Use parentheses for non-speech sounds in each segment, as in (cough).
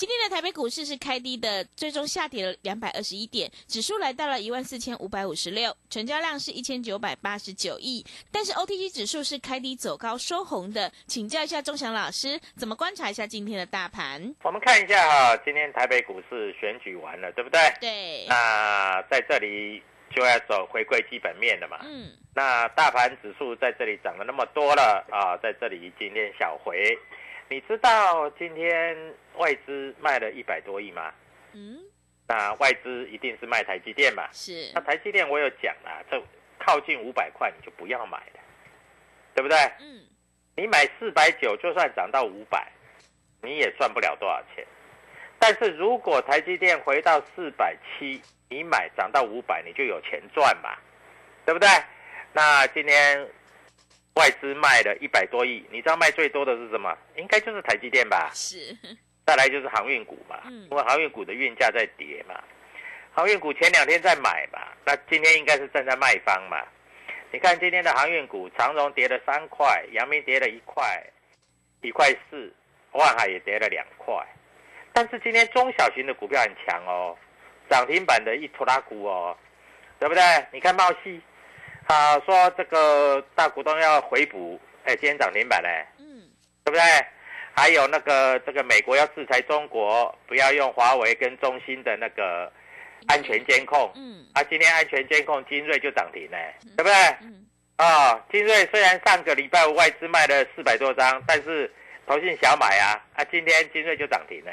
今天的台北股市是开低的，最终下跌了两百二十一点，指数来到了一万四千五百五十六，成交量是一千九百八十九亿。但是 OTC 指数是开低走高收红的，请教一下钟祥老师，怎么观察一下今天的大盘？我们看一下哈，今天台北股市选举完了，对不对？对，那在这里就要走回归基本面了嘛。嗯，那大盘指数在这里涨了那么多了啊，在这里今天小回，你知道今天外资卖了一百多亿吗？嗯，那外资一定是卖台积电嘛？是那，台积电我有讲啊，这靠近五百块你就不要买了，对不对？嗯，你买四百九，就算涨到五百，你也赚不了多少钱。但是如果台积电回到四百七，你买涨到五百，你就有钱赚嘛，对不对？那今天外资卖了一百多亿，你知道卖最多的是什么？应该就是台积电吧。是，再来就是航运股嘛，嗯因为航运股的运价在跌嘛，航运股前两天在买嘛，那今天应该是站在卖方嘛。你看今天的航运股，长荣跌了三块，阳明跌了一块，一块四，万海也跌了两块。但是今天中小型的股票很强哦，涨停板的一拖拉股哦，对不对？你看茂系，啊，说这个大股东要回补，哎，今天涨停板嘞。嗯，对不对？还有那个这个美国要制裁中国，不要用华为跟中兴的那个安全监控。嗯，啊，今天安全监控精锐就涨停呢，对不对？嗯，啊、精锐虽然上个礼拜五外资卖了四百多张，但是投信小买啊，啊，今天精锐就涨停呢。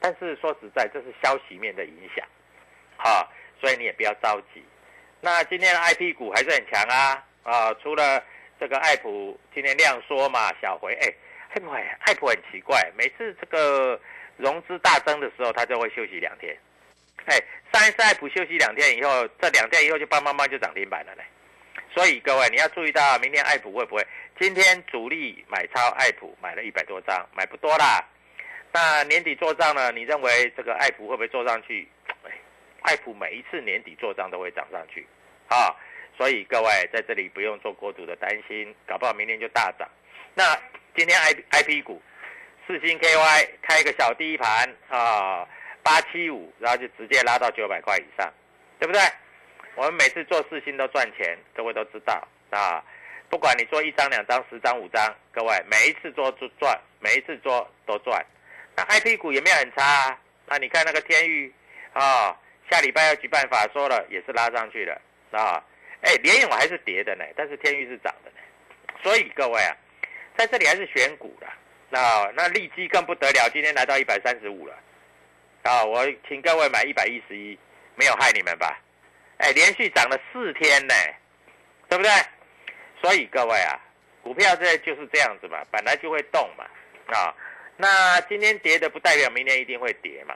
但是说实在，这是消息面的影响，好、所以你也不要着急。那今天的 I P 股还是很强啊，啊，除了这个爱普今天量缩嘛，小回，哎，爱普爱普很奇怪，每次这个融资大增的时候，它就会休息两天。哎，上一次爱普休息两天以后，这两天以后就棒棒棒就涨停板了嘞。所以各位你要注意到，明天爱普会不会？今天主力买超爱普买了一百多张，买不多啦。那年底做账呢？你认为这个爱普会不会做上去？爱普每一次年底做账都会涨上去，啊，所以各位在这里不用做过度的担心，搞不好明天就大涨。那今天 I I P 股，四星 K Y 开一个小低盘啊，八七五，然后就直接拉到九百块以上，对不对？我们每次做四星都赚钱，各位都知道啊。不管你做一张、两张、十张、五张，各位每一次做都赚，每一次做都赚。那 I P 股也没有很差啊。那你看那个天域啊，下礼拜要举办法说了，也是拉上去了啊。哎，联勇还是跌的呢，但是天域是涨的呢。所以各位啊，在这里还是选股的。那那利基更不得了，今天来到一百三十五了。啊，我请各位买一百一十一，没有害你们吧？哎，连续涨了四天呢，对不对？所以各位啊，股票这就是这样子嘛，本来就会动嘛，啊，那今天跌的不代表明天一定会跌嘛，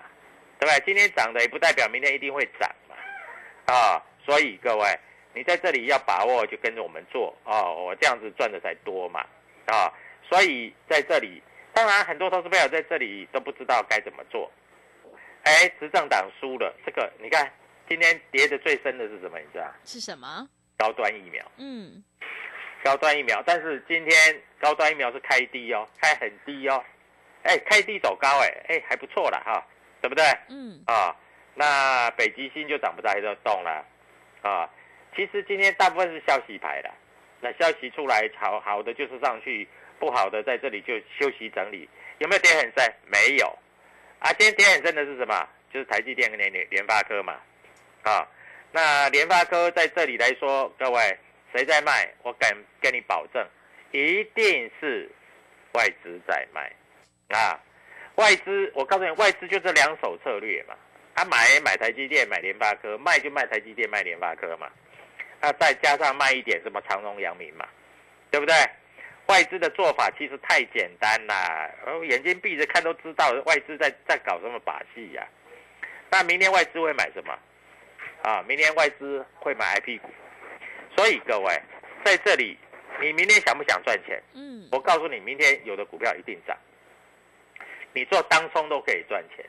对不对？今天涨的也不代表明天一定会涨嘛，啊，所以各位，你在这里要把握，就跟着我们做哦，我这样子赚的才多嘛，啊，所以在这里，当然很多投资朋友在这里都不知道该怎么做，哎，执政党输了，这个你看今天跌的最深的是什么？你知道？是什么？高端疫苗。嗯，高端疫苗，但是今天高端疫苗是开低哦，开很低哦，哎，开低走高，哎，哎，还不错了哈，对不对？嗯，啊，那北极星就涨不在这动了，啊，其实今天大部分是消息牌的，那消息出来好好的就是上去，不好的在这里就休息整理，有没有跌很深？没有，啊，今天跌很深的是什么？就是台积电跟联联联发科嘛，啊，那联发科在这里来说，各位谁在卖？我敢跟你保证，一定是外资在卖，啊，外资，我告诉你，外资就这两手策略嘛，他、买买台积电，买联发科，卖就卖台积电，卖联发科嘛，那再加上卖一点什么长荣、阳明嘛，对不对？外资的做法其实太简单啦，哦，眼睛闭着看都知道外资在在搞什么把戏呀、那明天外资会买什么？啊，明天外资会买 IP 股，所以各位在这里，你明天想不想赚钱？嗯，我告诉你，明天有的股票一定涨，你做当冲都可以赚钱。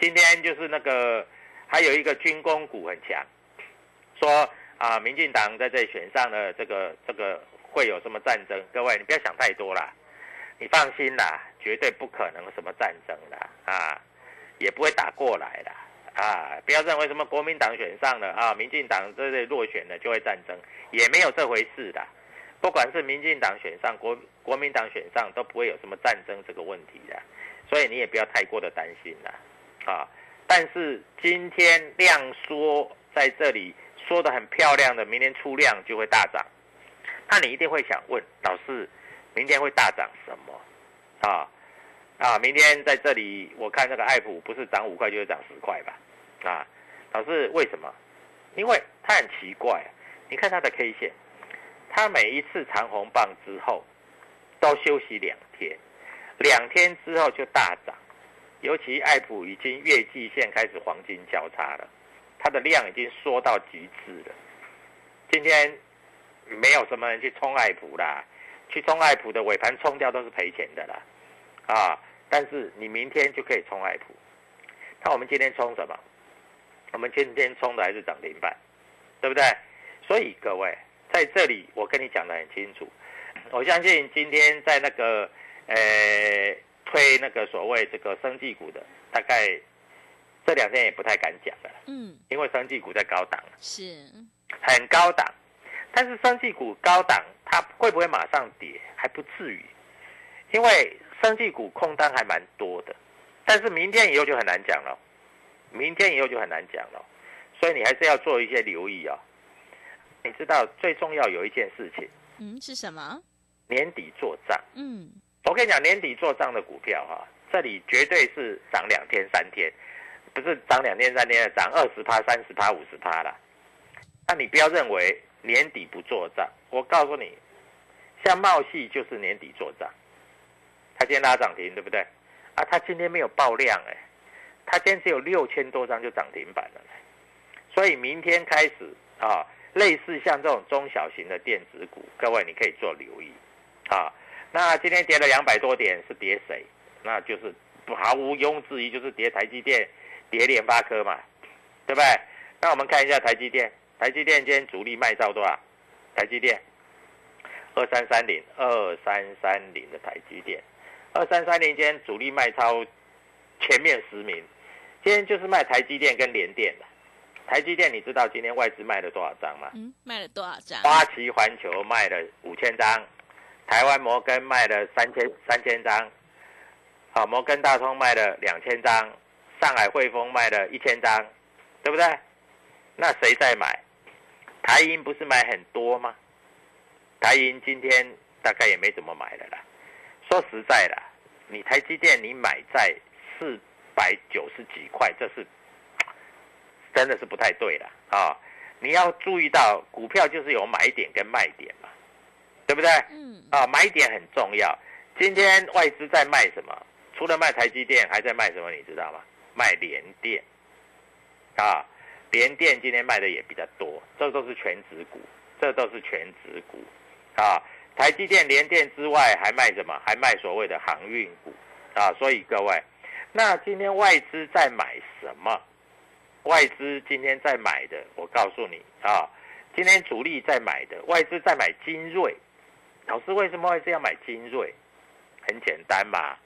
今天就是那个还有一个军工股很强，说啊，民进党在这里选上了这个这个会有什么战争？各位你不要想太多啦，你放心啦，绝对不可能什么战争啦啊，也不会打过来啦。啊，不要认为什么国民党选上了啊，民进党这类落选了就会战争，也没有这回事的。不管是民进党选上，国国民党选上，都不会有什么战争这个问题的，所以你也不要太过的担心啦，啊。但是今天量缩在这里说的很漂亮的，明天出量就会大涨，那你一定会想问老师，明天会大涨什么？啊啊，明天在这里我看那个爱普不是涨五块就是涨十块吧？啊，老师为什么？因为它很奇怪，你看它的 K 线。它每一次长红棒之后，都休息两天，两天之后就大涨。尤其爱普已经月季线开始黄金交叉了，它的量已经缩到极致了。今天没有什么人去冲爱普啦，去冲爱普的尾盘冲掉都是赔钱的啦，啊！但是你明天就可以冲爱普。那我们今天冲什么？我们今天冲的还是涨停板，对不对？所以各位。在这里，我跟你讲得很清楚。我相信今天在那个呃推那个所谓这个生技股的，大概这两天也不太敢讲了。嗯，因为生技股在高档，是很高档。但是生技股高档，它会不会马上跌？还不至于，因为生技股空单还蛮多的。但是明天以后就很难讲了，明天以后就很难讲了。所以你还是要做一些留意哦。你知道最重要有一件事情，嗯，是什么？年底做账。嗯，我跟你讲，年底做账的股票哈、这里绝对是涨两天三天，不是涨两天三天，涨二十趴、三十趴、五十趴了。那你不要认为年底不做账，我告诉你，像茂系就是年底做账，它今天拉涨停，对不对？啊，它今天没有爆量哎、它今天只有六千多张就涨停板了，所以明天开始啊。类似像这种中小型的电子股，各位你可以做留意，啊，那今天跌了两百多点是跌谁？那就是毫无庸置疑就是跌台积电、跌联发科嘛，对不对？那我们看一下台积电，台积电今天主力卖超多少？台积电二三三零二三三零的台积电，二三三零今天主力卖超前面十名，今天就是卖台积电跟联电的。台积电，你知道今天外资卖了多少张吗？嗯，卖了多少张？花旗环球卖了五千张，台湾摩根卖了三千三千张，好，摩根大通卖了两千张，上海汇丰卖了一千张，对不对？那谁在买？台银不是买很多吗？台银今天大概也没怎么买了啦。说实在的，你台积电你买在四百九十几块，这是。真的是不太对了啊！你要注意到股票就是有买点跟卖点嘛，对不对？嗯，啊，买点很重要。今天外资在卖什么？除了卖台积电，还在卖什么？你知道吗？卖联电。啊，联电今天卖的也比较多，这都是全指股，这都是全指股。啊，台积电、联电之外还卖什么？还卖所谓的航运股。啊，所以各位，那今天外资在买什么？外资今天在买的，我告诉你啊，今天主力在买的，外资在买精锐。老师为什么会这样买精锐？很简单嘛，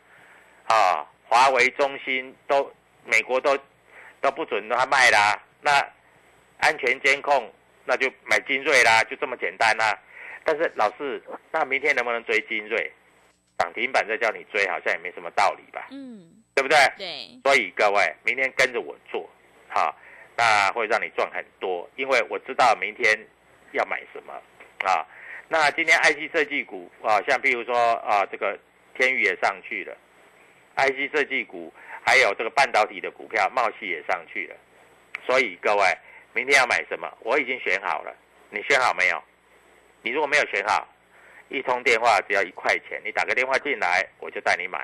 啊，华为、中兴都美国都都不准他卖啦，那安全监控那就买精锐啦，就这么简单啦。但是老师，那明天能不能追精锐？涨停板再叫你追，好像也没什么道理吧？嗯，对不对？对，所以各位，明天跟着我做，好，那会让你赚很多，因为我知道明天要买什么啊。那今天 IC 设计股啊，像譬如说啊，这个天宇也上去了，IC 设计股还有这个半导体的股票，茂系也上去了。所以各位，明天要买什么？我已经选好了，你选好没有？你如果没有选好，一通电话只要一块钱，你打个电话进来，我就带你买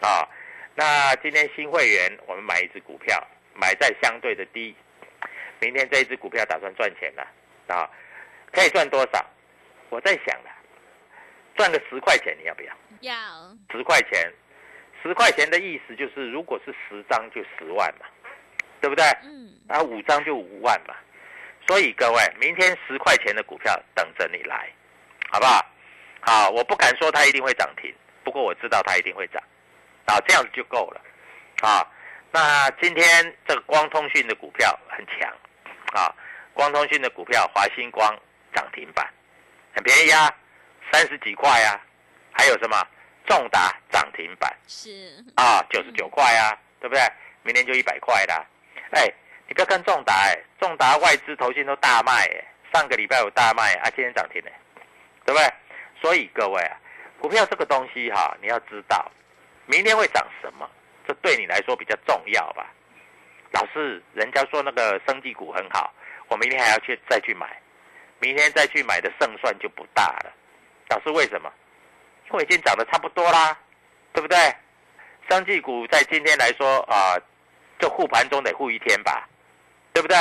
啊。那今天新会员我们买一只股票，买在相对的低，明天这一只股票打算赚钱了啊，可以赚多少？我在想了，赚个十块钱，你要不要？要，十块钱，十块钱的意思就是，如果是十张就十万嘛，对不对？嗯，啊，五张就五万嘛。所以各位，明天十块钱的股票等着你来，好不好？好，我不敢说它一定会涨停，不过我知道它一定会涨，啊，这样子就够了，啊。那今天这个光通讯的股票很强，啊，光通讯的股票华星光涨停板，很便宜啊，三十几块啊，还有什么重达涨停板是，啊，九十九块啊，对不对？明天就一百块啦。哎，你不要看重达，哎，重达外资投信都大卖，哎，上个礼拜有大卖啊，今天涨停呢，对不对？所以各位啊，股票这个东西哈，你要知道，明天会涨什么，这对你来说比较重要吧？老师，人家说那个生技股很好，我明天还要去再去买，明天再去买的胜算就不大了。老师为什么？因为已经涨得差不多啦，对不对？生技股在今天来说啊，这护盘中得护一天吧，对不对？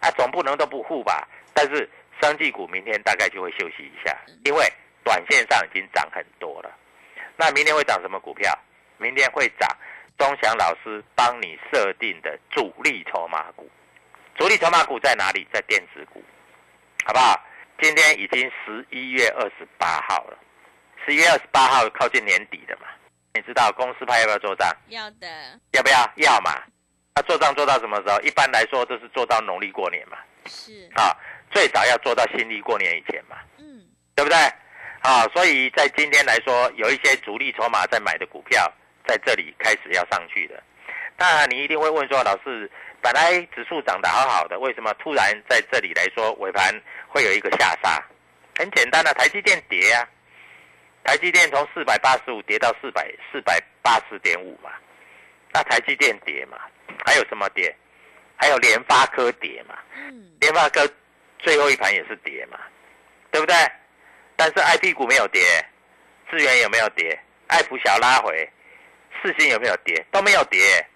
啊，总不能都不护吧？但是生技股明天大概就会休息一下，因为短线上已经涨很多了。那明天会涨什么股票？明天会涨钟祥老师帮你设定的主力筹码股。主力筹码股在哪里？在电子股，好不好？今天已经十一月二十八号了，十一月二十八号靠近年底了嘛？你知道公司派要不要做账？要的，要不要？要嘛。那做账做到什么时候？一般来说都是做到农历过年嘛，是，啊，最早要做到新历过年以前嘛，嗯，对不对？啊，所以在今天来说，有一些主力筹码在买的股票，在这里开始要上去的。那你一定会问说，老师，本来指数涨得好好的，为什么突然在这里来说尾盘会有一个下杀？很简单的、台积电跌啊，台积电从四百八十五跌到四百四百八十点五嘛，那台积电跌嘛，还有什么跌？还有联发科跌嘛，嗯，联发科最后一盘也是跌嘛，对不对？但是 I P 股没有跌，智源有没有跌？爱普小拉回，四星有没有跌？都没有跌。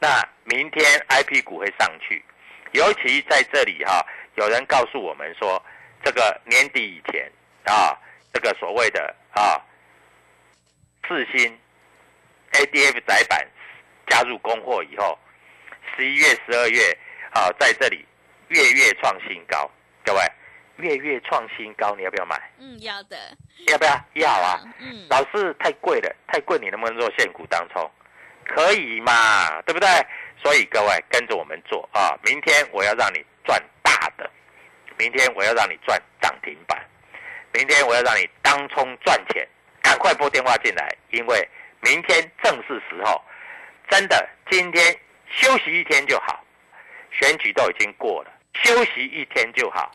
那明天 I P 股会上去，尤其在这里哈、有人告诉我们说，这个年底以前啊，这个所谓的啊四星 A D F 窄板加入供货以后，十一月、十二月啊，在这里月月创新高，各位月月创新高，你要不要买？嗯，要的，要不要？要啊！嗯，老是太贵了，太贵，你能不能做现股当冲？可以嘛，对不对？所以各位跟着我们做啊！明天我要让你赚大的，明天我要让你赚涨停板，明天我要让你当冲赚钱，赶快拨电话进来，因为明天正是时候。真的，今天休息一天就好，选举都已经过了，休息一天就好。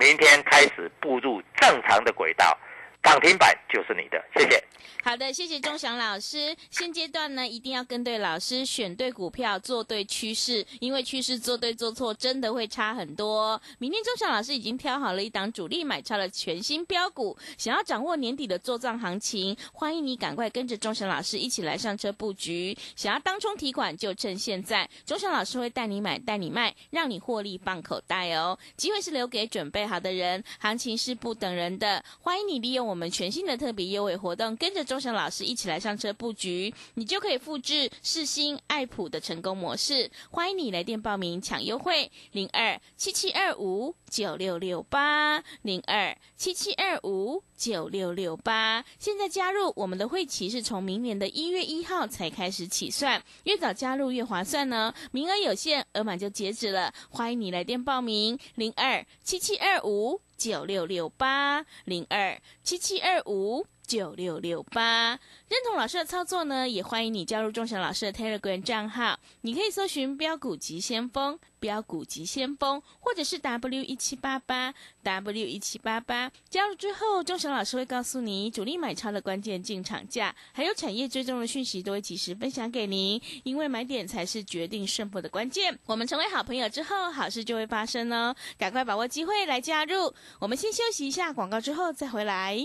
明天开始步入正常的轨道，涨停板就是你的，谢谢。好的，谢谢钟祥老师。现阶段呢，一定要跟对老师，选对股票，做对趋势，因为趋势做对做错，真的会差很多。明天钟祥老师已经挑好了一档主力买超的全新标股，想要掌握年底的做账行情，欢迎你赶快跟着钟祥老师一起来上车布局。想要当冲提款，就趁现在，钟祥老师会带你买，带你卖，让你获利放口袋哦。机会是留给准备好的人，行情是不等人的，欢迎你利用我们全新的特别优惠活动，跟着。钟祥老师一起来上车布局，你就可以复制世新爱普的成功模式。欢迎你来电报名抢优惠，零二七七二五九六六八零二七七二五九六六八。现在加入我们的会期是从明年的一月一号才开始起算，越早加入越划算呢。名额有限，额满就截止了。欢迎你来电报名，零二七七二五九六六八零二七七二五。九六六八，认同老师的操作呢，也欢迎你加入钟祥老师的 Telegram 账号。你可以搜寻“标股急先锋”、“标股急先锋”，或者是 W 一七八八 W 一七八八。加入之后，钟祥老师会告诉你主力买超的关键进场价，还有产业追踪的讯息，都会及时分享给您。因为买点才是决定胜负的关键。我们成为好朋友之后，好事就会发生哦！赶快把握机会来加入。我们先休息一下广告，之后再回来。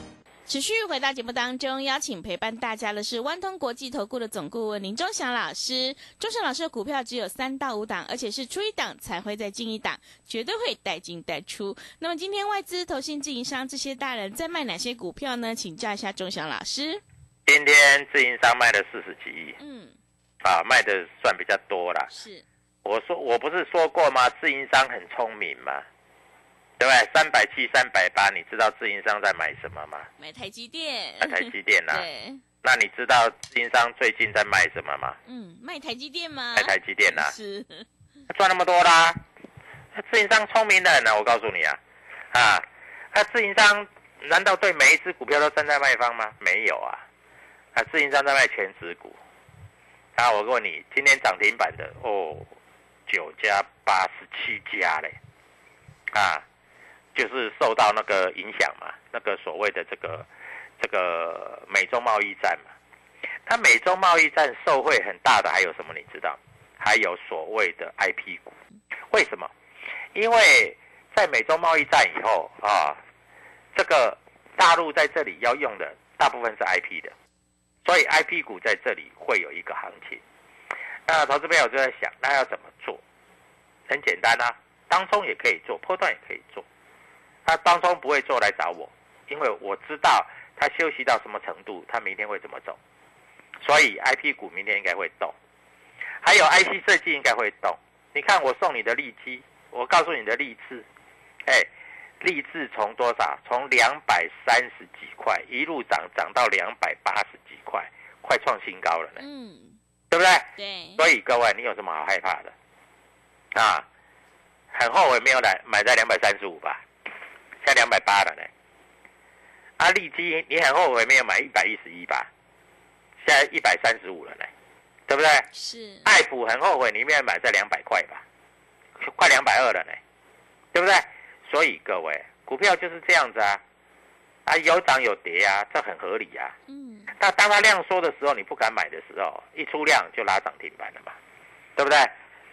持续回到节目当中，邀请陪伴大家的是万通国际投顾的总顾问林忠祥老师。忠祥老师的股票只有三到五档，而且是出一档才会再进一档，绝对会带进带出。那么今天外资、投信、自营商这些大人在卖哪些股票呢？请教一下忠祥老师。今天自营商卖了四十几亿，嗯，啊，卖的算比较多了，是。我说我不是说过吗？自营商很聪明嘛，对不对？三百七、三百八，你知道自营商在买什么吗？买台积电。买台积电呐。(laughs) 对。那你知道自营商最近在卖什么吗？嗯，卖台积电吗？卖台积电呐。是。赚那么多啦！自营商聪明的很呢，我告诉你啊，啊，他自营商难道对每一只股票都站在卖方吗？没有啊，啊，自营商在卖全指股。啊，我问你，今天涨停板的哦。九加八十七家嘞，啊，就是受到那个影响嘛，那个所谓的这个这个美洲贸易战嘛，它美洲贸易战受惠很大的还有什么？你知道？还有所谓的 I P 股，为什么？因为在美洲贸易战以后啊，这个大陆在这里要用的大部分是 I P 的，所以 I P 股在这里会有一个行情。那投资朋友就在想，那要怎么做？很简单啊，当中也可以做，波段也可以做。他当中不会做来找我，因为我知道他休息到什么程度，他明天会怎么走。所以 I P 股明天应该会动，还有 I C 设计应该会动。你看我送你的利基，我告诉你的利智，哎，利智从多少？从两百三十几块一路涨涨到两百八十几块，快创新高了呢。嗯。对不对？对。所以各位，你有什么好害怕的？啊，很后悔没有来买在两百三十五吧，现在两百八了呢。啊，利基，你很后悔没有买一百一十一吧，现在一百三十五了呢，对不对？是。爱普很后悔你没有买在两百块吧，快两百二了呢，对不对？所以各位，股票就是这样子啊，啊，有涨有跌啊，这很合理啊。嗯。那当它量缩的时候，你不敢买的时候，一出量就拉涨停板了嘛，对不对？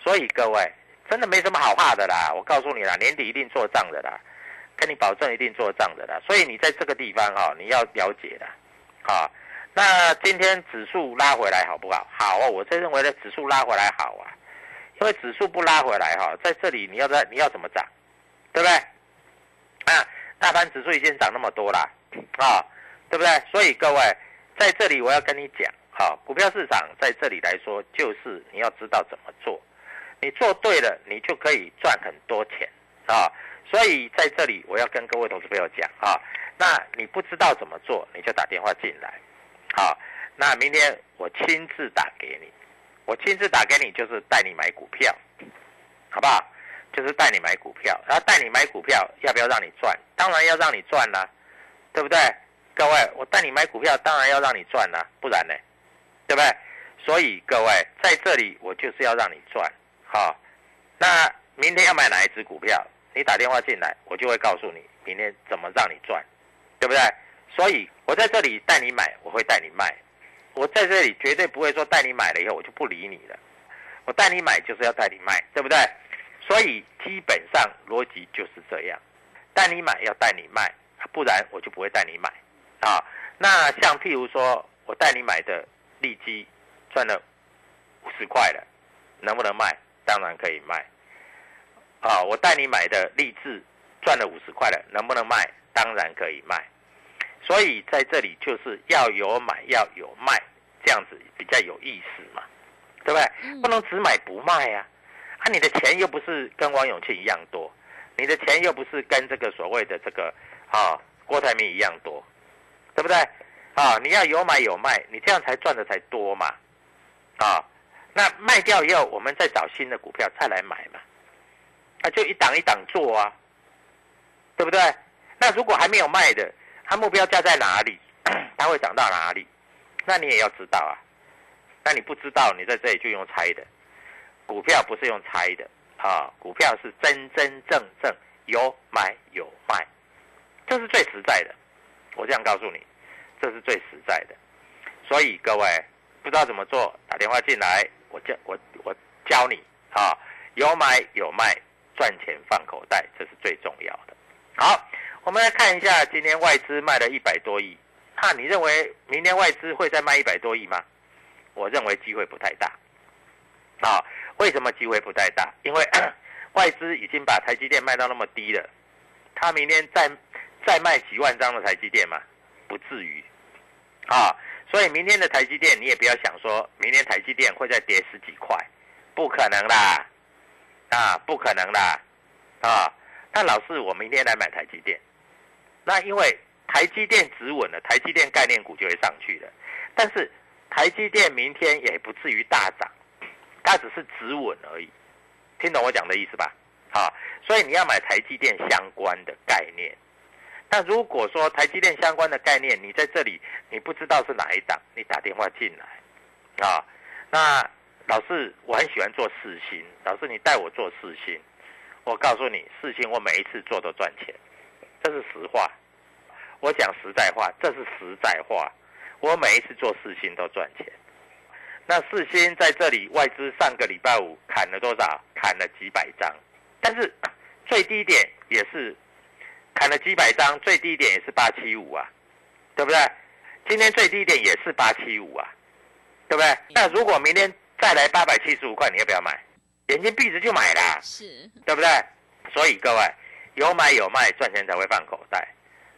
所以各位真的没什么好怕的啦，我告诉你啦，年底一定做账的啦，跟你保证一定做账的啦。所以你在这个地方哈，你要了解的，好。那今天指数拉回来好不好？好，我这认为的指数拉回来好啊，因为指数不拉回来哈，在这里你要在你要怎么涨，对不对？啊，大盘指数已经涨那么多了啊，对不对？所以各位。在这里我要跟你讲，好，股票市场在这里来说，就是你要知道怎么做，你做对了，你就可以赚很多钱啊。所以在这里我要跟各位投资朋友讲啊，那你不知道怎么做，你就打电话进来。好，那明天我亲自打给你，我亲自打给你就是带你买股票，好不好？就是带你买股票，然后带你买股票，要不要让你赚？当然要让你赚啦，对不对？各位，我带你买股票，当然要让你赚啦，不然呢？对不对？所以各位在这里，我就是要让你赚。好，那明天要买哪一只股票？你打电话进来，我就会告诉你明天怎么让你赚，对不对？所以我在这里带你买，我会带你卖。我在这里绝对不会说带你买了以后我就不理你了。我带你买就是要带你卖，对不对？所以基本上逻辑就是这样，带你买要带你卖，不然我就不会带你买啊。那像譬如说我带你买的利基赚了五十块了，能不能卖？当然可以卖。啊，我带你买的励志赚了五十块了，能不能卖？当然可以卖。所以在这里就是要有买要有卖，这样子比较有意思嘛，对不对？不能只买不卖呀。啊，你的钱又不是跟王永庆一样多，你的钱又不是跟这个所谓的这个啊郭台铭一样多，对不对？啊，你要有买有卖，你这样才赚的才多嘛。啊，那卖掉以后，我们再找新的股票再来买嘛。就一档一档做啊，对不对？那如果还没有卖的，它目标价在哪里？(clears throat) 它会涨到哪里？那你也要知道啊。那你不知道，你在这里就用猜的。股票不是用猜的啊，股票是真真正正有买有卖，这是最实在的。我这样告诉你，这是最实在的。所以各位不知道怎么做，打电话进来，我教我我教你啊，有买有卖，赚钱放口袋，这是最重要的。好，我们来看一下今天外资卖了一百多亿，那你认为明天外资会再卖一百多亿吗？我认为机会不太大啊。为什么机会不太大？因为 (coughs) 外资已经把台积电卖到那么低了，他明天再再卖几万张的台积电嘛？不至于啊！所以明天的台积电你也不要想说明天台积电会再跌十几块，不可能啦！啊，不可能啦！啊，那老师，我明天来买台积电，那因为台积电止稳了，台积电概念股就会上去了，但是台积电明天也不至于大涨。它只是止稳而已，听懂我讲的意思吧？啊，所以你要买台积电相关的概念。那如果说台积电相关的概念，你在这里你不知道是哪一档，你打电话进来啊。那老师，我很喜欢做四星，老师你带我做四星，我告诉你，四星我每一次做都赚钱，这是实话。我讲实在话，这是实在话，我每一次做四星都赚钱。那四星在这里，外资上个礼拜五砍了多少？砍了几百张，但是最低点也是砍了几百张，最低点也是八七五啊，对不对？今天最低点也是八七五啊，对不对？那如果明天再来八百七十五块，你要不要买？眼睛闭着就买啦，是，对不对？所以各位有买有卖，赚钱才会放口袋。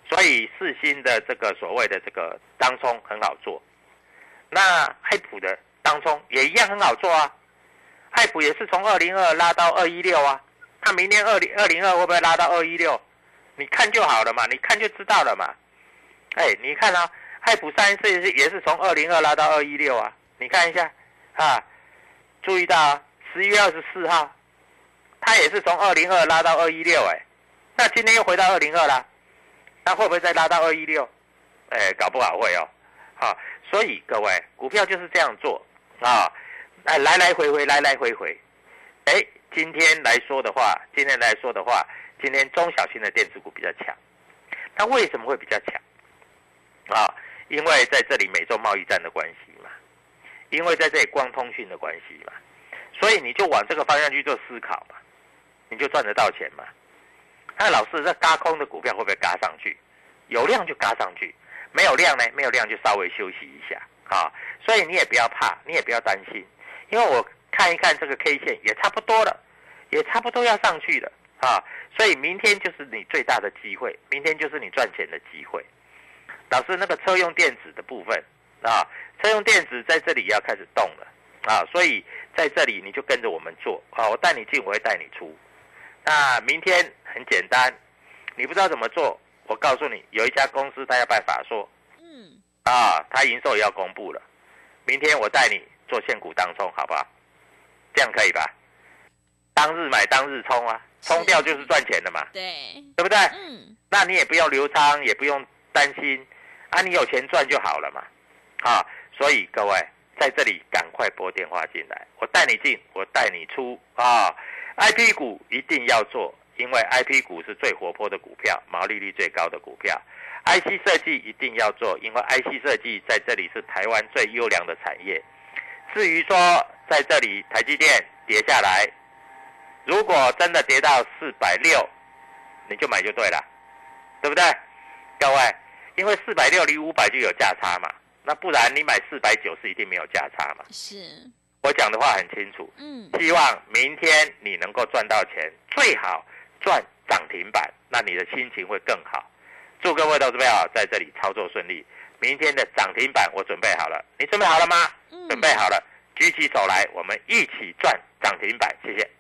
所以四星的这个所谓的这个当冲很好做，那爱普的。当中也一样很好做啊，爱普也是从二零二拉到二一六啊，它明年二零二零二会不会拉到二一六？你看就好了嘛，你看就知道了嘛。哎，你看啊，爱普上一次也是也是从二零二拉到二一六啊，你看一下啊，注意到啊，十一月二十四号，它也是从二零二拉到二一六，哎，那今天又回到二零二啦，那会不会再拉到二一六？哎，搞不好会哦，好，所以各位股票就是这样做。啊，哎，来来回回，来来回回，哎，今天来说的话，今天来说的话，今天中小型的电子股比较强，它为什么会比较强？啊，因为在这里美洲贸易战的关系，因为在这里光通讯的关系嘛，所以你就往这个方向去做思考嘛，你就赚得到钱嘛。那老师，这嘎空的股票会不会嘎上去？有量就嘎上去，没有量呢？没有量就稍微休息一下。啊，所以你也不要怕，你也不要担心，因为我看一看这个 K 线也差不多了，也差不多要上去了啊，所以明天就是你最大的机会，明天就是你赚钱的机会。老师，那个车用电子的部分啊，车用电子在这里要开始动了。啊，所以在这里你就跟着我们做。啊，我带你进，我会带你出。那明天很简单，你不知道怎么做，我告诉你，有一家公司他要办法说，嗯，啊，他营收也要公布了，明天我带你做现股当冲，好不好？这样可以吧？当日买当日冲啊，冲掉就是赚钱的嘛，对，对不对？嗯，那你也不用留仓，也不用担心，啊，你有钱赚就好了嘛，啊，所以各位在这里赶快拨电话进来，我带你进，我带你出啊，IP 股一定要做，因为 IP 股是最活泼的股票，毛利率最高的股票，IC 设计一定要做，因为 IC 设计在这里是台湾最优良的产业。至于说在这里台积电跌下来，如果真的跌到四百六，你就买就对了，对不对？各位，因为四百六离五百就有价差嘛，那不然你买四百九是一定没有价差嘛。是，我讲的话很清楚，嗯，希望明天你能够赚到钱，最好赚涨停板，那你的心情会更好。祝各位投资朋友在这里操作顺利。明天的涨停板我准备好了，你准备好了吗？嗯准备好了，举起手来，我们一起赚涨停板。谢谢。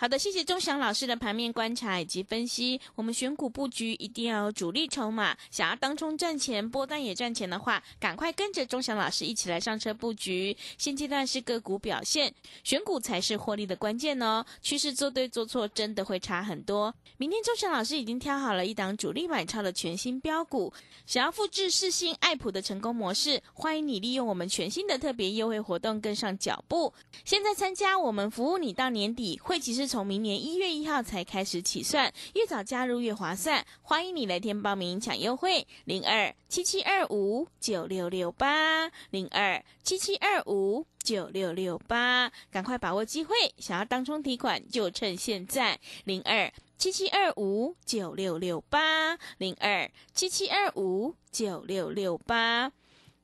好的，谢谢钟祥老师的盘面观察以及分析。我们选股布局一定要有主力筹码，想要当冲赚钱、波段也赚钱的话，赶快跟着钟祥老师一起来上车布局。现阶段是个股表现，选股才是获利的关键哦。趋势做对做错真的会差很多。明天钟祥老师已经挑好了一档主力买超的全新标股，想要复制世信爱普的成功模式，欢迎你利用我们全新的特别优惠活动跟上脚步。现在参加我们服务你到年底，会期是从明年一月一号才开始起算，越早加入越划算。欢迎你来电报名抢优惠，零二七七二五九六六八零二七七二五九六六八，赶快把握机会，想要当冲提款就趁现在，零二七七二五九六六八零二七七二五九六六八。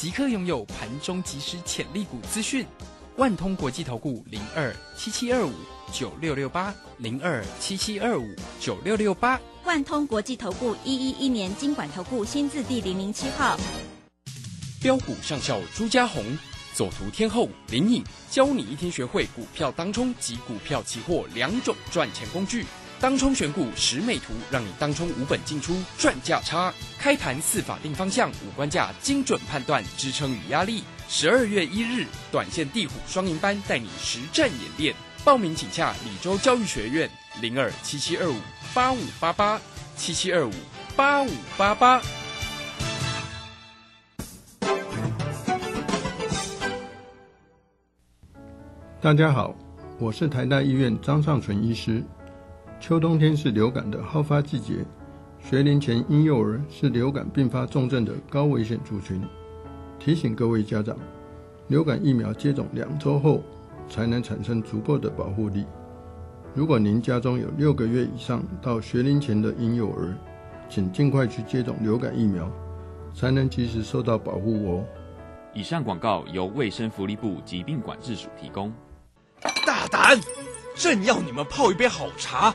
即刻拥有盘中即时潜力股资讯。万通国际投顾零二七七二五九六六八零二七七二五九六六八。万通国际投顾一一一年经管投顾新字第零零七号。标股上校朱家红，左图天后林颖，教你一天学会股票当中及股票期货两种赚钱工具。当冲选股十美图，让你当冲无本进出赚价差。开盘四法定方向，五关价精准判断支撑与压力。十二月一日，短线地虎双赢班带你实战演练。报名请洽李州教育学院零二七七二五八五八八七七二五八五八八。大家好，我是台大医院张尚存医师。秋冬天是流感的好发季节，学龄前婴幼儿是流感并发重症的高危险族群。提醒各位家长，流感疫苗接种两周后才能产生足够的保护力。如果您家中有六个月以上到学龄前的婴幼儿，请尽快去接种流感疫苗，才能及时受到保护哦。以上广告由卫生福利部疾病管制署提供。大胆！朕要你们泡一杯好茶，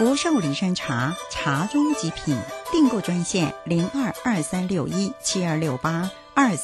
福寿礼山茶，茶中极品。订购专线零二二三六一七二六八二。